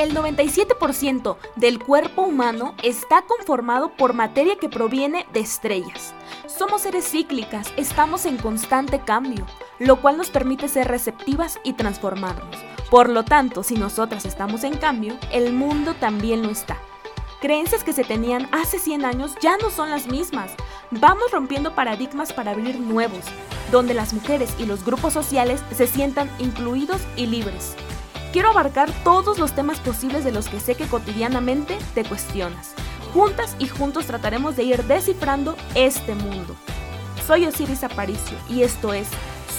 El 97% del cuerpo humano está conformado por materia que proviene de estrellas. Somos seres cíclicas, estamos en constante cambio, lo cual nos permite ser receptivas y transformarnos. Por lo tanto, si nosotras estamos en cambio, el mundo también lo está. Creencias que se tenían hace 100 años ya no son las mismas. Vamos rompiendo paradigmas para abrir nuevos, donde las mujeres y los grupos sociales se sientan incluidos y libres. Quiero abarcar todos los temas posibles de los que sé que cotidianamente te cuestionas. Juntas y juntos trataremos de ir descifrando este mundo. Soy Osiris Aparicio y esto es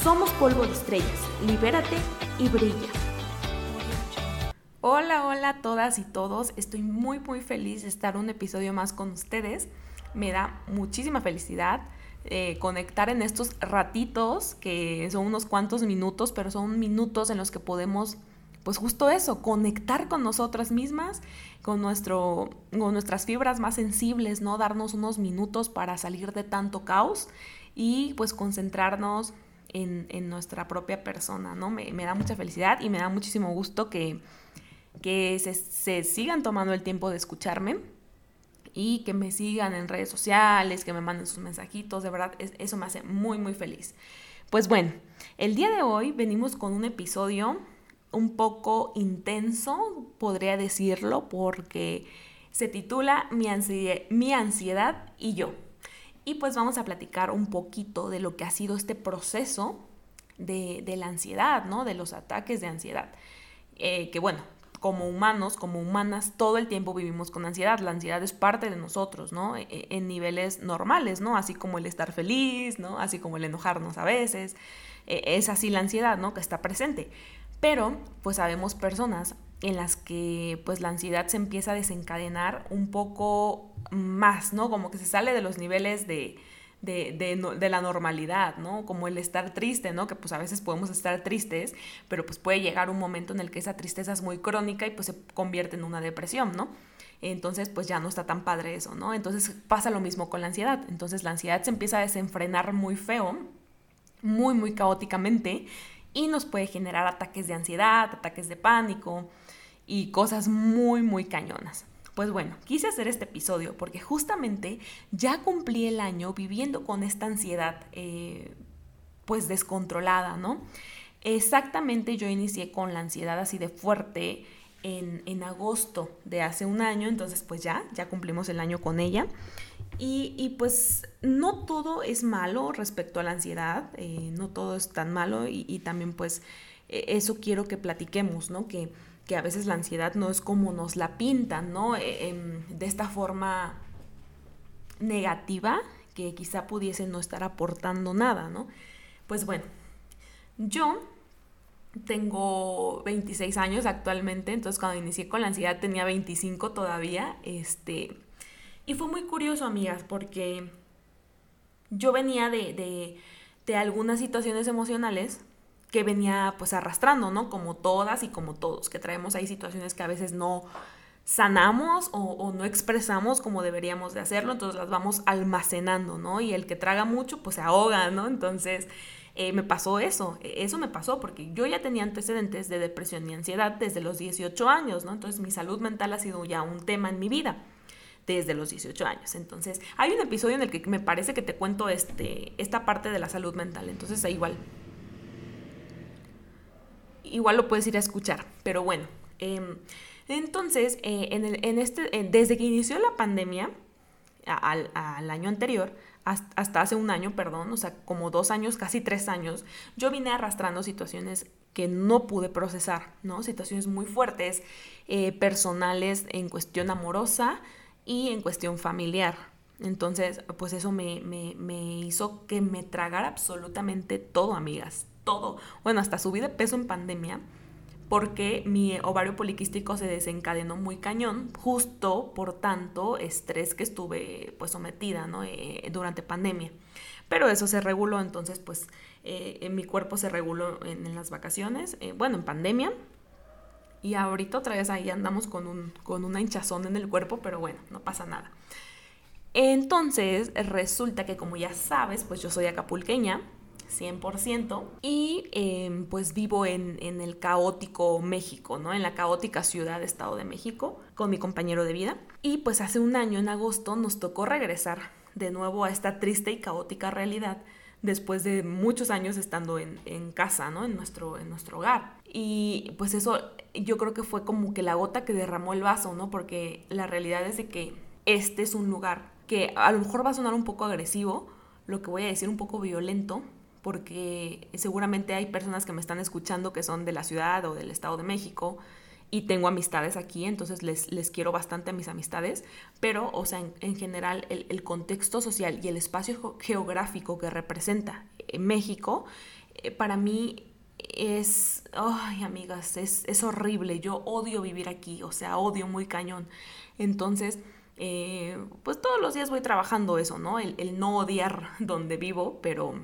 Somos Polvo de Estrellas. Libérate y brilla. Hola, hola a todas y todos. Estoy muy muy feliz de estar un episodio más con ustedes. Me da muchísima felicidad. Eh, conectar en estos ratitos, que son unos cuantos minutos, pero son minutos en los que podemos pues justo eso, conectar con nosotras mismas, con, nuestro, con nuestras fibras más sensibles, ¿no? Darnos unos minutos para salir de tanto caos y pues concentrarnos en, nuestra propia persona, ¿no? Me, da mucha felicidad y me da muchísimo gusto que, que se, sigan tomando el tiempo de escucharme y que me sigan en redes sociales, que me manden sus mensajitos, de verdad, eso me hace muy, muy feliz. Pues bueno, el día de hoy venimos con un episodio un poco intenso, podría decirlo, porque se titula Mi, ansiedad, y yo. Y pues vamos a platicar un poquito de lo que ha sido este proceso de, la ansiedad, ¿no? De los ataques de ansiedad. Eh, que bueno, como humanos, como humanas, todo el tiempo vivimos con ansiedad. La ansiedad es parte de nosotros, ¿no? E, e, en niveles normales, ¿no? Así como el estar feliz, ¿no? Así como el enojarnos a veces. E, es así la ansiedad, ¿no? Que está presente. Pero pues sabemos personas en las que pues la ansiedad se empieza a desencadenar un poco más, ¿no? Como que se sale de los niveles de, de, la normalidad, ¿no? Como el estar triste, ¿no? Que pues a veces podemos estar tristes, pero pues puede llegar un momento en el que esa tristeza es muy crónica y pues se convierte en una depresión, ¿no? Entonces pues ya no está tan padre eso, ¿no? Entonces pasa lo mismo con la ansiedad. Entonces la ansiedad se empieza a desenfrenar muy feo, muy, muy caóticamente y nos puede generar ataques de ansiedad, ataques de pánico y cosas muy, muy cañonas. Pues bueno, quise hacer este episodio porque justamente ya cumplí el año viviendo con esta ansiedad eh, pues descontrolada, ¿no? Exactamente yo inicié con la ansiedad así de fuerte en, en agosto de hace un año, entonces pues ya, ya cumplimos el año con ella. Y, pues no todo es malo respecto a la ansiedad, eh, no todo es tan malo y, también pues e, eso quiero que platiquemos, ¿no? Que, que, a veces la ansiedad no es como nos la pintan, ¿no? E, em, de esta forma negativa que quizá pudiese no estar aportando nada, ¿no? Pues bueno, yo tengo 26 años actualmente, entonces cuando inicié con la ansiedad tenía 25 todavía, este y fue muy curioso, amigas, porque yo venía de, algunas situaciones emocionales que venía pues arrastrando, ¿no? Como todas y como todos, que traemos ahí situaciones que a veces no sanamos o, no expresamos como deberíamos de hacerlo, entonces las vamos almacenando, ¿no? Y el que traga mucho pues se ahoga, ¿no? Entonces eh, me pasó eso, eso me pasó porque yo ya tenía antecedentes de depresión y ansiedad desde los 18 años, ¿no? Entonces mi salud mental ha sido ya un tema en mi vida desde los 18 años. Entonces, hay un episodio en el que me parece que te cuento este, esta parte de la salud mental. Entonces, igual, igual lo puedes ir a escuchar. Pero bueno, em, entonces, eh, en, este, desde que inició la pandemia, al, año anterior, hasta hace un año, perdón, o sea, como dos años, casi tres años, yo vine arrastrando situaciones que no pude procesar, ¿no? Situaciones muy fuertes, eh, personales en cuestión amorosa, y en cuestión familiar. Entonces, pues eso me, hizo que me tragara absolutamente todo, amigas, todo. Bueno, hasta subí de peso en pandemia porque mi ovario poliquístico se desencadenó muy cañón, justo por tanto estrés que estuve pues sometida ¿no? Eh, durante pandemia. Pero eso se reguló, entonces pues eh, mi cuerpo se reguló en, las vacaciones, eh, bueno, en pandemia, y ahorita otra vez ahí andamos con, un, con una hinchazón en el cuerpo, pero bueno, no pasa nada. Entonces resulta que como ya sabes, pues yo soy acapulqueña, 100%, y em, pues vivo en, en, el caótico México, ¿no? En la caótica ciudad Estado de México, con mi compañero de vida. Y pues hace un año, en agosto, nos tocó regresar de nuevo a esta triste y caótica realidad después de muchos años estando en, en, casa, ¿no? En nuestro, en nuestro hogar. Y pues eso yo creo que fue como que la gota que derramó el vaso, ¿no? Porque la realidad es de que este es un lugar que a lo mejor va a sonar un poco agresivo, lo que voy a decir un poco violento, porque seguramente hay personas que me están escuchando que son de la ciudad o del Estado de México y tengo amistades aquí, entonces les, les quiero bastante a mis amistades, pero, o sea, en, general, el, contexto social y el espacio geográfico que representa eh, México, eh, para mí es, ay, amigas, es, es, horrible, yo odio vivir aquí, o sea, odio muy cañón. Entonces, eh, pues todos los días voy trabajando eso, ¿no? El, el no odiar donde vivo, pero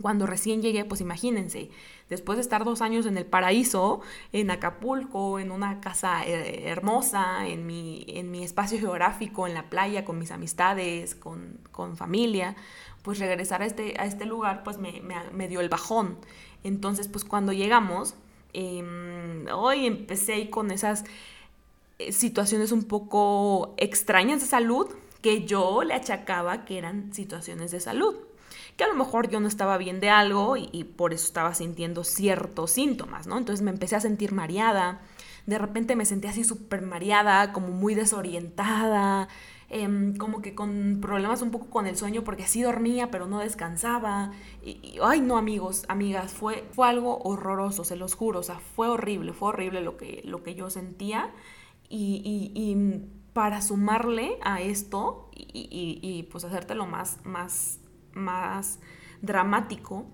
cuando recién llegué, pues imagínense, después de estar dos años en el paraíso, en Acapulco, en una casa eh, hermosa, en mi, en mi espacio geográfico, en la playa, con mis amistades, con, familia, pues regresar a este, a este lugar, pues me, dio el bajón. Entonces, pues cuando llegamos, em, hoy empecé con esas eh, situaciones un poco extrañas de salud que yo le achacaba que eran situaciones de salud que a lo mejor yo no estaba bien de algo y, por eso estaba sintiendo ciertos síntomas, ¿no? Entonces me empecé a sentir mareada, de repente me sentí así súper mareada, como muy desorientada, em, como que con problemas un poco con el sueño porque sí dormía pero no descansaba. Y, ay no amigos, amigas, fue, fue algo horroroso, se los juro, o sea, fue horrible, fue horrible lo que, lo que yo sentía y, y para sumarle a esto y, pues hacértelo más, más más dramático,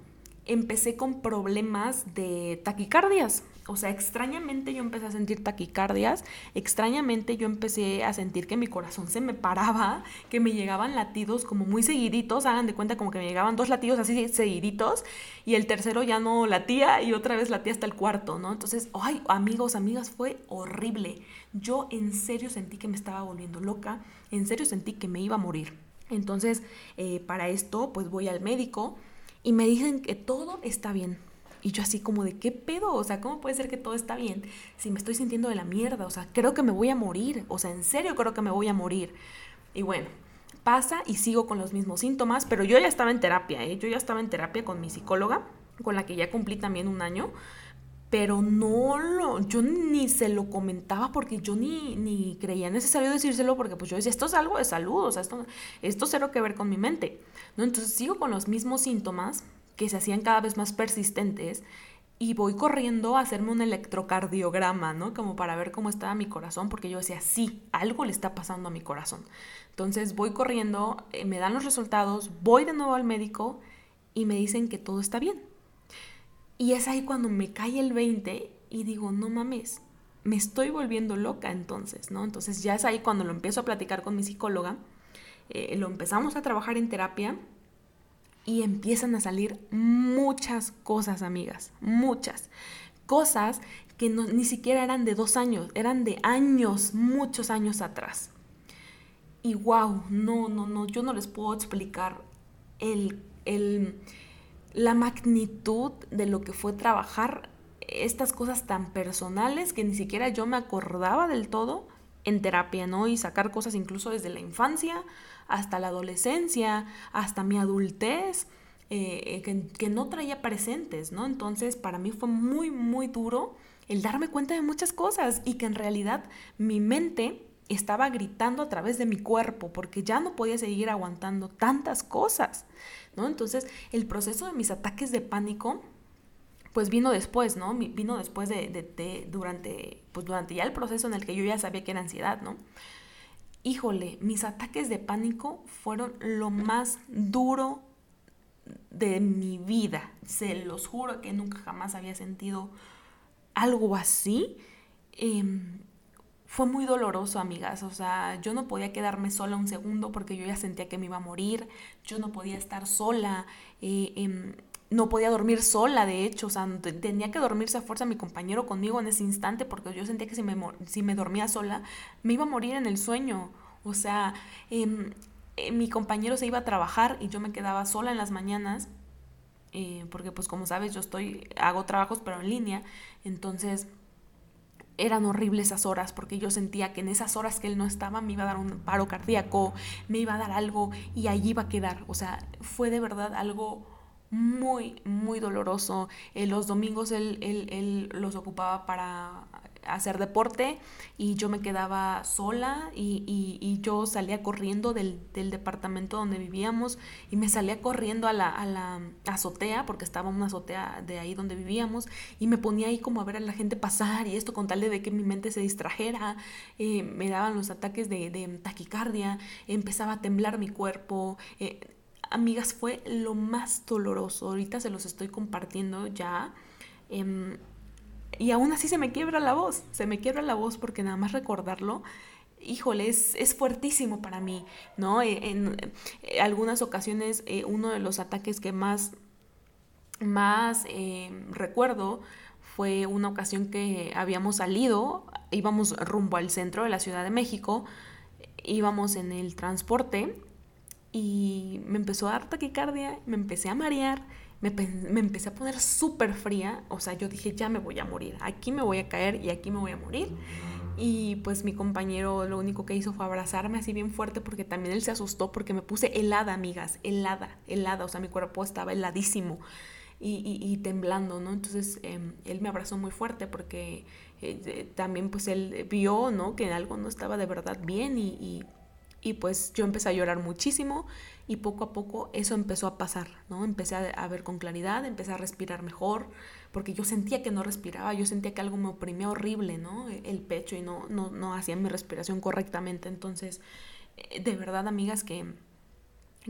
empecé con problemas de taquicardias. O sea, extrañamente yo empecé a sentir taquicardias, extrañamente yo empecé a sentir que mi corazón se me paraba, que me llegaban latidos como muy seguiditos, hagan de cuenta como que me llegaban dos latidos así seguiditos y el tercero ya no latía y otra vez latía hasta el cuarto, ¿no? Entonces, ay, amigos, amigas, fue horrible. Yo en serio sentí que me estaba volviendo loca, en serio sentí que me iba a morir. Entonces, eh, para esto, pues voy al médico y me dicen que todo está bien. Y yo así como de, ¿qué pedo? O sea, ¿cómo puede ser que todo está bien si me estoy sintiendo de la mierda? O sea, creo que me voy a morir. O sea, en serio creo que me voy a morir. Y bueno, pasa y sigo con los mismos síntomas, pero yo ya estaba en terapia, ¿eh? Yo ya estaba en terapia con mi psicóloga, con la que ya cumplí también un año pero no lo, yo ni se lo comentaba porque yo ni, ni creía necesario decírselo porque pues yo decía, esto es algo de salud, o sea, esto, esto cero que ver con mi mente, ¿no? Entonces sigo con los mismos síntomas que se hacían cada vez más persistentes y voy corriendo a hacerme un electrocardiograma, ¿no? Como para ver cómo estaba mi corazón, porque yo decía, sí, algo le está pasando a mi corazón. Entonces voy corriendo, eh, me dan los resultados, voy de nuevo al médico y me dicen que todo está bien y es ahí cuando me cae el 20 y digo, no mames, me estoy volviendo loca entonces, ¿no? Entonces ya es ahí cuando lo empiezo a platicar con mi psicóloga, eh, lo empezamos a trabajar en terapia y empiezan a salir muchas cosas, amigas, muchas cosas que no, ni siquiera eran de dos años, eran de años, muchos años atrás. Y wow, no, no, no, yo no les puedo explicar el, el la magnitud de lo que fue trabajar estas cosas tan personales que ni siquiera yo me acordaba del todo en terapia, ¿no? Y sacar cosas incluso desde la infancia hasta la adolescencia, hasta mi adultez, eh, que, que, no traía presentes, ¿no? Entonces para mí fue muy, muy duro el darme cuenta de muchas cosas y que en realidad mi mente estaba gritando a través de mi cuerpo porque ya no podía seguir aguantando tantas cosas. Entonces, el proceso de mis ataques de pánico, pues vino después, ¿no? Vino después de, durante, pues durante ya el proceso en el que yo ya sabía que era ansiedad, ¿no? Híjole, mis ataques de pánico fueron lo más duro de mi vida. Se los juro que nunca jamás había sentido algo así. Em, fue muy doloroso, amigas. O sea, yo no podía quedarme sola un segundo porque yo ya sentía que me iba a morir. Yo no podía estar sola. Eh, em, no podía dormir sola, de hecho. O sea, tenía que dormirse a fuerza mi compañero conmigo en ese instante porque yo sentía que si me, si me dormía sola, me iba a morir en el sueño. O sea, em, eh, mi compañero se iba a trabajar y yo me quedaba sola en las mañanas eh, porque pues como sabes yo estoy, hago trabajos pero en línea, entonces eran horribles esas horas porque yo sentía que en esas horas que él no estaba me iba a dar un paro cardíaco, me iba a dar algo y allí iba a quedar. O sea, fue de verdad algo muy, muy doloroso. Eh, los domingos él, él, él, los ocupaba para hacer deporte y yo me quedaba sola y, y, yo salía corriendo del, del, departamento donde vivíamos y me salía corriendo a la, a la, azotea porque estaba una azotea de ahí donde vivíamos y me ponía ahí como a ver a la gente pasar y esto con tal de que mi mente se distrajera, eh, me daban los ataques de, de, taquicardia, empezaba a temblar mi cuerpo. Eh, amigas, fue lo más doloroso. Ahorita se los estoy compartiendo ya. Eh, y aún así se me quiebra la voz, se me quiebra la voz porque nada más recordarlo, híjole, es, es fuertísimo para mí, ¿no? E, en, eh, algunas ocasiones eh, uno de los ataques que más, más eh, recuerdo fue una ocasión que habíamos salido, íbamos rumbo al centro de la Ciudad de México, íbamos en el transporte y me empezó a dar taquicardia, me empecé a marear me, me empecé a poner súper fría, o sea, yo dije, ya me voy a morir, aquí me voy a caer y aquí me voy a morir. Y pues mi compañero lo único que hizo fue abrazarme así bien fuerte porque también él se asustó porque me puse helada, amigas, helada, helada, o sea, mi cuerpo estaba heladísimo. Y, y, temblando, ¿no? Entonces em, él me abrazó muy fuerte porque eh, también pues él vio, ¿no? Que algo no estaba de verdad bien y, y, pues yo empecé a llorar muchísimo y poco a poco eso empezó a pasar, ¿no? Empecé a, ver con claridad, empecé a respirar mejor, porque yo sentía que no respiraba, yo sentía que algo me oprimía horrible, ¿no? El pecho y no, no, no hacía mi respiración correctamente. Entonces, eh, de verdad, amigas, que,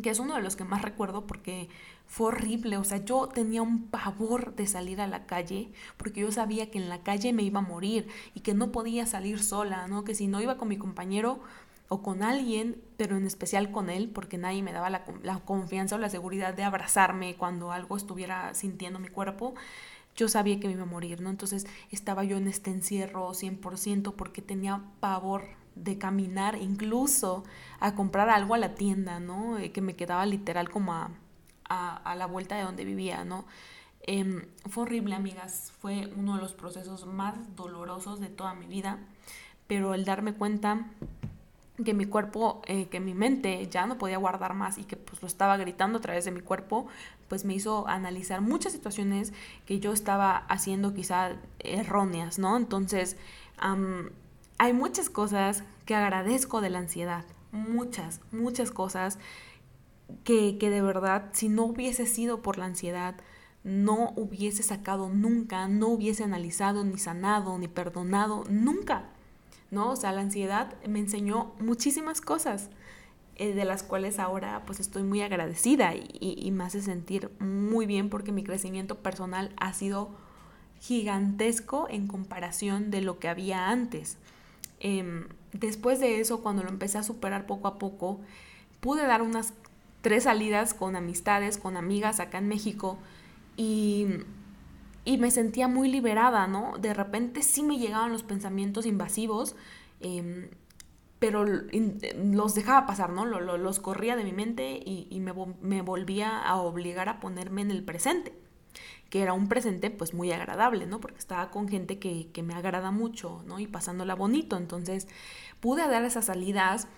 que es uno de los que más recuerdo porque fue horrible, o sea, yo tenía un pavor de salir a la calle porque yo sabía que en la calle me iba a morir y que no podía salir sola, ¿no? Que si no iba con mi compañero, o con alguien, pero en especial con él, porque nadie me daba la, confianza o la seguridad de abrazarme cuando algo estuviera sintiendo mi cuerpo, yo sabía que me iba a morir, ¿no? Entonces estaba yo en este encierro 100% porque tenía pavor de caminar incluso a comprar algo a la tienda, ¿no? Eh, que me quedaba literal como a, a, la vuelta de donde vivía, ¿no? Em, fue horrible, amigas, fue uno de los procesos más dolorosos de toda mi vida, pero el darme cuenta que mi cuerpo, eh, que mi mente ya no podía guardar más y que pues lo estaba gritando a través de mi cuerpo, pues me hizo analizar muchas situaciones que yo estaba haciendo quizá erróneas, ¿no? Entonces, hay muchas cosas que agradezco de la ansiedad, muchas, muchas cosas que, que de verdad, si no hubiese sido por la ansiedad, no hubiese sacado nunca, no hubiese analizado, ni sanado, ni perdonado, nunca. ¿No? O sea, la ansiedad me enseñó muchísimas cosas eh, de las cuales ahora pues estoy muy agradecida y, me hace sentir muy bien porque mi crecimiento personal ha sido gigantesco en comparación de lo que había antes. Em, después de eso, cuando lo empecé a superar poco a poco, pude dar unas tres salidas con amistades, con amigas acá en México y y me sentía muy liberada, ¿no? De repente sí me llegaban los pensamientos invasivos, em, pero los dejaba pasar, ¿no? los corría de mi mente y, me, me, volvía a obligar a ponerme en el presente, que era un presente pues muy agradable, ¿no? Porque estaba con gente que, que me agrada mucho, ¿no? Y pasándola bonito, entonces pude dar esas salidas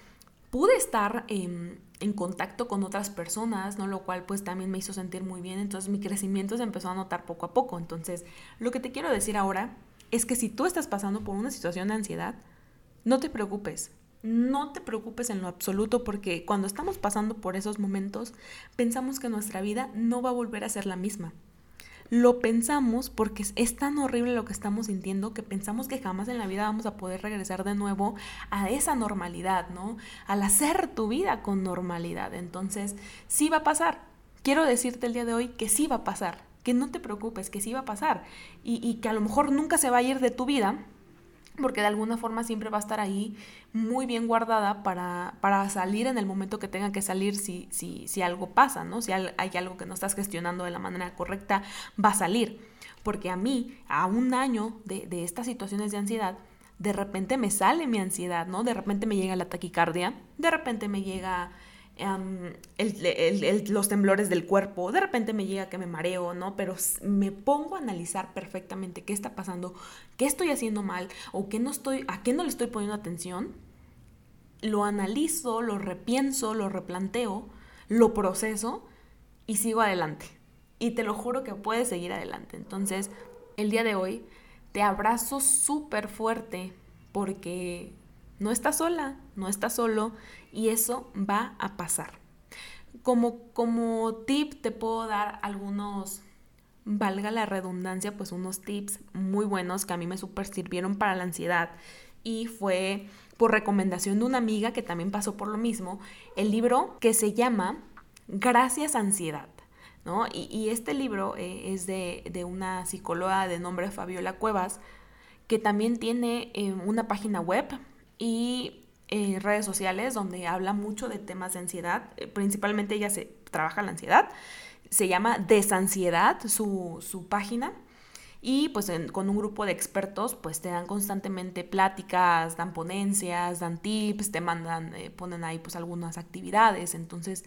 pude estar en, contacto con otras personas, ¿no? Lo cual pues también me hizo sentir muy bien, entonces mi crecimiento se empezó a notar poco a poco. Entonces, lo que te quiero decir ahora es que si tú estás pasando por una situación de ansiedad, no te preocupes, no te preocupes en lo absoluto porque cuando estamos pasando por esos momentos pensamos que nuestra vida no va a volver a ser la misma lo pensamos porque es, tan horrible lo que estamos sintiendo que pensamos que jamás en la vida vamos a poder regresar de nuevo a esa normalidad, ¿no? Al hacer tu vida con normalidad. Entonces, sí va a pasar. Quiero decirte el día de hoy que sí va a pasar, que no te preocupes, que sí va a pasar y, y que a lo mejor nunca se va a ir de tu vida, porque de alguna forma siempre va a estar ahí muy bien guardada para, para salir en el momento que tenga que salir si, si, si algo pasa, ¿no? Si hay algo que no estás gestionando de la manera correcta, va a salir. Porque a mí, a un año de, de estas situaciones de ansiedad, de repente me sale mi ansiedad, ¿no? De repente me llega la taquicardia, de repente me llega los temblores del cuerpo, de repente me llega que me mareo, ¿no? Pero me pongo a analizar perfectamente qué está pasando, qué estoy haciendo mal o qué no estoy, a qué no le estoy poniendo atención. Lo analizo, lo repienso, lo replanteo, lo proceso y sigo adelante. Y te lo juro que puedes seguir adelante. Entonces, el día de hoy te abrazo súper fuerte porque no estás sola, no estás solo y eso va a pasar. Como, como tip te puedo dar algunos, valga la redundancia, pues unos tips muy buenos que a mí me super sirvieron para la ansiedad y fue por recomendación de una amiga que también pasó por lo mismo, el libro que se llama Gracias Ansiedad. ¿no? Y, este libro eh, es de, de, una psicóloga de nombre Fabiola Cuevas, que también tiene eh, una página web y eh, redes sociales donde habla mucho de temas de ansiedad. Eh, principalmente ella se trabaja la ansiedad. Se llama Desansiedad, su, su página. Y pues con un grupo de expertos pues te dan constantemente pláticas, dan ponencias, dan tips, te mandan, eh, ponen ahí pues algunas actividades. Entonces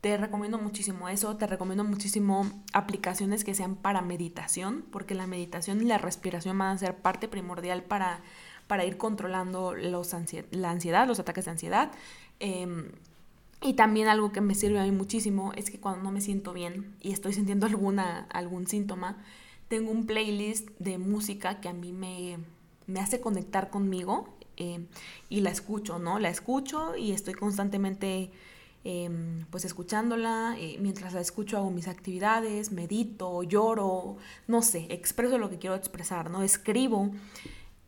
te recomiendo muchísimo eso, te recomiendo muchísimo aplicaciones que sean para meditación, porque la meditación y la respiración van a ser parte primordial para para ir controlando los la ansiedad, los ataques de ansiedad. Em, y también algo que me sirve a mí muchísimo es que cuando no me siento bien y estoy sintiendo alguna, algún síntoma, tengo un playlist de música que a mí me, me hace conectar conmigo em, y la escucho, ¿no? La escucho y estoy constantemente em, pues escuchándola. Eh, mientras la escucho hago mis actividades, medito, lloro, no sé, expreso lo que quiero expresar, ¿no? Escribo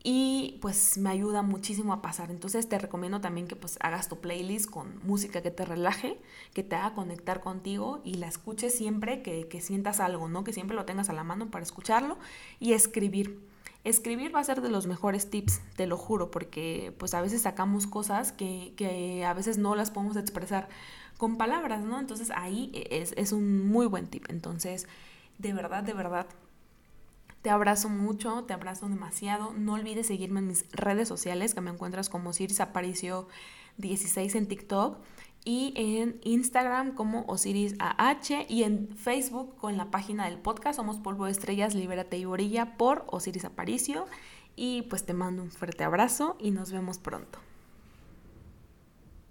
y pues me ayuda muchísimo a pasar. Entonces te recomiendo también que pues hagas tu playlist con música que te relaje, que te haga conectar contigo y la escuches siempre que, sientas algo, ¿no? Que siempre lo tengas a la mano para escucharlo y escribir. Escribir va a ser de los mejores tips, te lo juro, porque pues a veces sacamos cosas que, que a veces no las podemos expresar con palabras, ¿no? Entonces ahí es, es un muy buen tip. Entonces, de verdad, de verdad, te abrazo mucho, te abrazo demasiado. No olvides seguirme en mis redes sociales, que me encuentras como Osiris Aparicio 16 en TikTok y en Instagram como Osiris AH y en Facebook con la página del podcast Somos Polvo Estrellas, Libérate y Orilla por Osiris Aparicio. Y pues te mando un fuerte abrazo y nos vemos pronto.